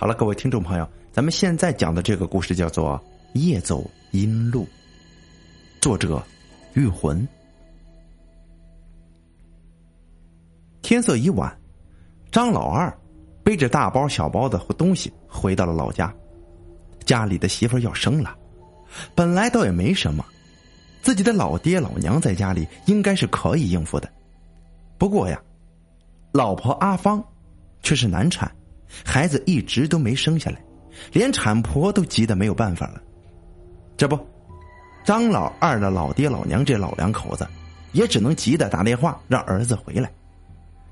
好了，各位听众朋友，咱们现在讲的这个故事叫做《夜走阴路》，作者玉魂。天色已晚，张老二背着大包小包的东西回到了老家。家里的媳妇要生了，本来倒也没什么，自己的老爹老娘在家里应该是可以应付的。不过呀，老婆阿芳却是难产。孩子一直都没生下来，连产婆都急得没有办法了。这不，张老二的老爹老娘这老两口子，也只能急得打电话让儿子回来，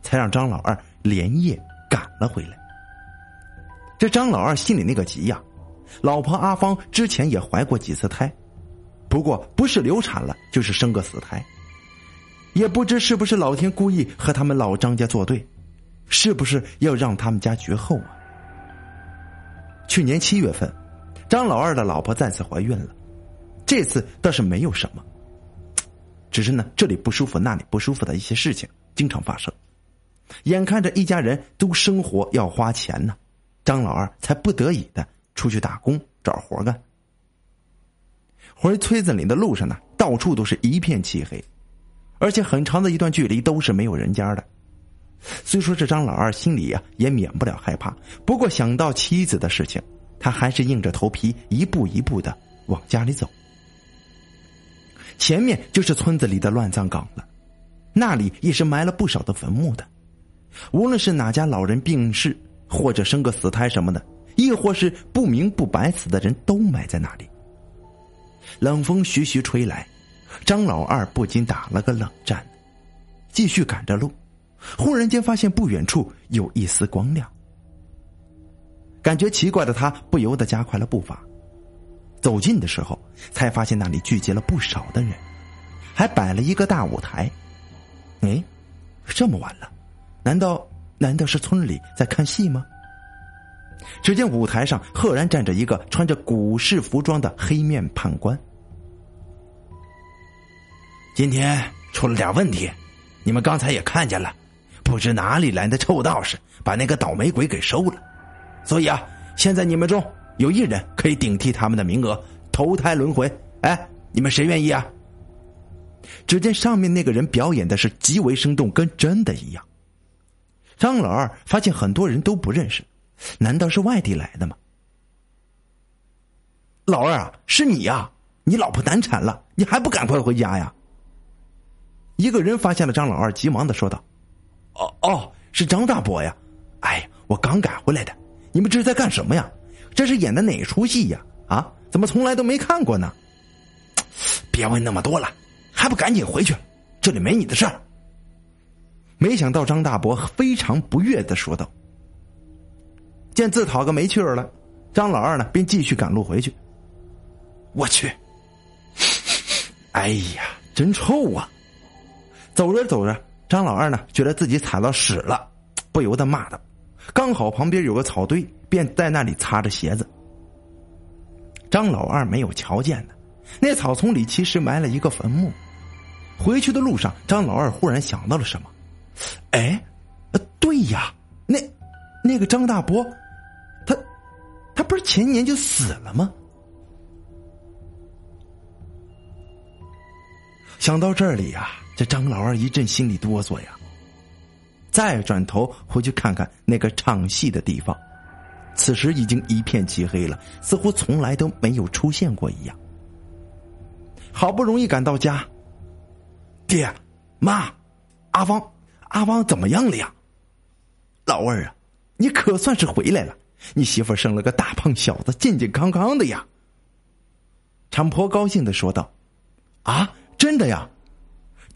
才让张老二连夜赶了回来。这张老二心里那个急呀，老婆阿芳之前也怀过几次胎，不过不是流产了，就是生个死胎。也不知是不是老天故意和他们老张家作对。是不是要让他们家绝后啊？去年七月份，张老二的老婆再次怀孕了，这次倒是没有什么，只是呢这里不舒服那里不舒服的一些事情经常发生。眼看着一家人都生活要花钱呢，张老二才不得已的出去打工找活干。回村子里的路上呢，到处都是一片漆黑，而且很长的一段距离都是没有人家的。虽说这张老二心里呀也免不了害怕，不过想到妻子的事情，他还是硬着头皮一步一步的往家里走。前面就是村子里的乱葬岗了，那里也是埋了不少的坟墓的。无论是哪家老人病逝，或者生个死胎什么的，亦或是不明不白死的人，都埋在那里。冷风徐徐吹来，张老二不禁打了个冷战，继续赶着路。忽然间发现不远处有一丝光亮，感觉奇怪的他不由得加快了步伐。走近的时候，才发现那里聚集了不少的人，还摆了一个大舞台。哎，这么晚了，难道难道是村里在看戏吗？只见舞台上赫然站着一个穿着古式服装的黑面判官。今天出了点问题，你们刚才也看见了。不知哪里来的臭道士，把那个倒霉鬼给收了，所以啊，现在你们中有一人可以顶替他们的名额，投胎轮回。哎，你们谁愿意啊？只见上面那个人表演的是极为生动，跟真的一样。张老二发现很多人都不认识，难道是外地来的吗？老二啊，是你呀！你老婆难产了，你还不赶快回家呀？一个人发现了张老二，急忙的说道。哦哦，是张大伯呀！哎呀，我刚赶回来的。你们这是在干什么呀？这是演的哪出戏呀？啊，怎么从来都没看过呢？别问那么多了，还不赶紧回去？这里没你的事儿。没想到张大伯非常不悦的说道。见自讨个没趣儿了，张老二呢便继续赶路回去。我去！哎呀，真臭啊！走着走着。张老二呢，觉得自己踩到屎了，不由得骂道：“刚好旁边有个草堆，便在那里擦着鞋子。”张老二没有瞧见的，那草丛里其实埋了一个坟墓。回去的路上，张老二忽然想到了什么：“哎，呃，对呀，那那个张大伯，他他不是前年就死了吗？”想到这里呀。这张老二一阵心里哆嗦呀，再转头回去看看那个唱戏的地方，此时已经一片漆黑了，似乎从来都没有出现过一样。好不容易赶到家，爹、妈、阿芳、阿芳怎么样了呀？老二啊，你可算是回来了，你媳妇生了个大胖小子，健健康康的呀。产婆高兴的说道：“啊，真的呀。”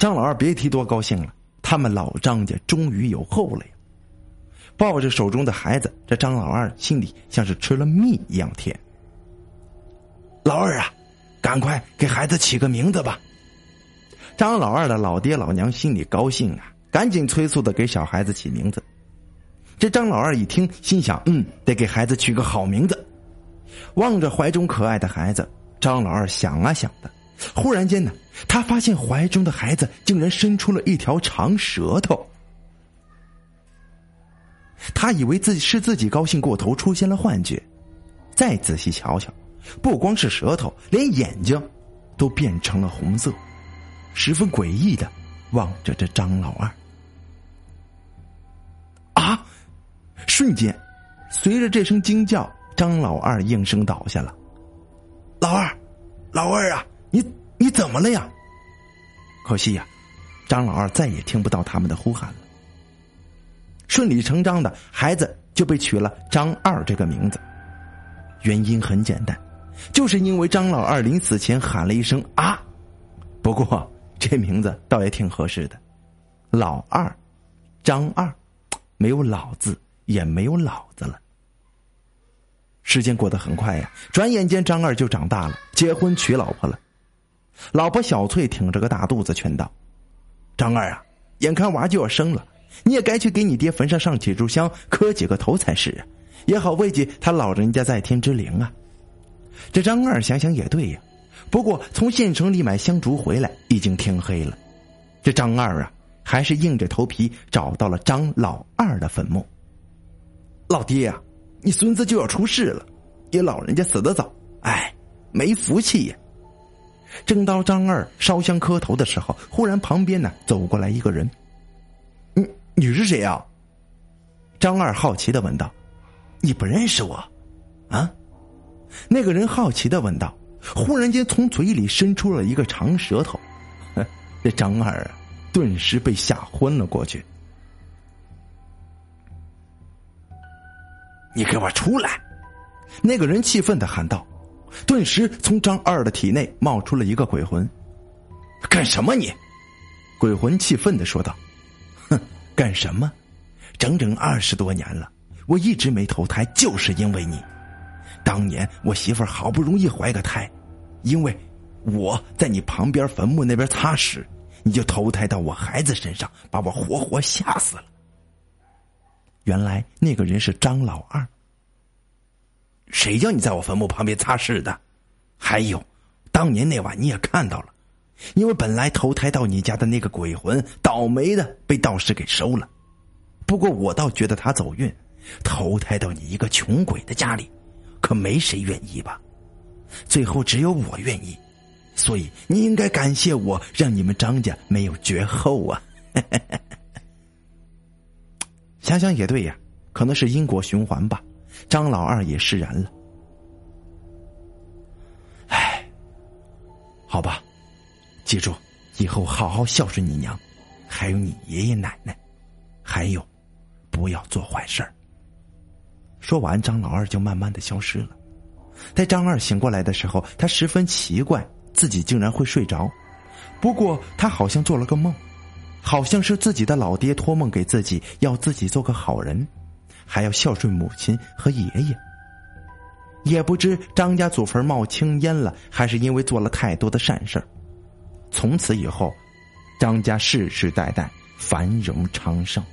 张老二别提多高兴了，他们老张家终于有后了呀！抱着手中的孩子，这张老二心里像是吃了蜜一样甜。老二啊，赶快给孩子起个名字吧！张老二的老爹老娘心里高兴啊，赶紧催促的给小孩子起名字。这张老二一听，心想：嗯，得给孩子取个好名字。望着怀中可爱的孩子，张老二想啊想的。忽然间呢，他发现怀中的孩子竟然伸出了一条长舌头。他以为自己是自己高兴过头，出现了幻觉。再仔细瞧瞧，不光是舌头，连眼睛都变成了红色，十分诡异的望着这张老二。啊！瞬间，随着这声惊叫，张老二应声倒下了。老二，老二啊，你你怎么了呀？可惜呀，张老二再也听不到他们的呼喊了。顺理成章的，孩子就被取了张二这个名字。原因很简单，就是因为张老二临死前喊了一声“啊”，不过这名字倒也挺合适的，老二，张二，没有老字，也没有老子了。时间过得很快呀，转眼间张二就长大了，结婚娶老婆了。老婆小翠挺着个大肚子，劝道：“张二啊，眼看娃就要生了。”你也该去给你爹坟上上几炷香，磕几个头才是啊，也好慰藉他老人家在天之灵啊。这张二想想也对呀，不过从县城里买香烛回来，已经天黑了。这张二啊，还是硬着头皮找到了张老二的坟墓。老爹呀，你孙子就要出事了，你老人家死得早，哎，没福气呀。正当张二烧香磕头的时候，忽然旁边呢走过来一个人。你你是谁呀？张二好奇的问道：“你不认识我？”啊？那个人好奇的问道。忽然间，从嘴里伸出了一个长舌头。这张二啊，顿时被吓昏了过去。你给我出来！那个人气愤的喊道。顿时，从张二的体内冒出了一个鬼魂。干什么你？鬼魂气愤的说道。哼干什么？整整二十多年了，我一直没投胎，就是因为你。当年我媳妇儿好不容易怀个胎，因为我在你旁边坟墓那边擦屎，你就投胎到我孩子身上，把我活活吓死了。原来那个人是张老二。谁叫你在我坟墓旁边擦拭的？还有，当年那晚你也看到了。因为本来投胎到你家的那个鬼魂倒霉的被道士给收了，不过我倒觉得他走运，投胎到你一个穷鬼的家里，可没谁愿意吧？最后只有我愿意，所以你应该感谢我，让你们张家没有绝后啊！想想也对呀，可能是因果循环吧。张老二也释然了。唉，好吧。记住，以后好好孝顺你娘，还有你爷爷奶奶，还有，不要做坏事儿。说完，张老二就慢慢的消失了。在张二醒过来的时候，他十分奇怪，自己竟然会睡着。不过他好像做了个梦，好像是自己的老爹托梦给自己，要自己做个好人，还要孝顺母亲和爷爷。也不知张家祖坟冒青烟了，还是因为做了太多的善事。从此以后，张家世世代代繁荣昌盛。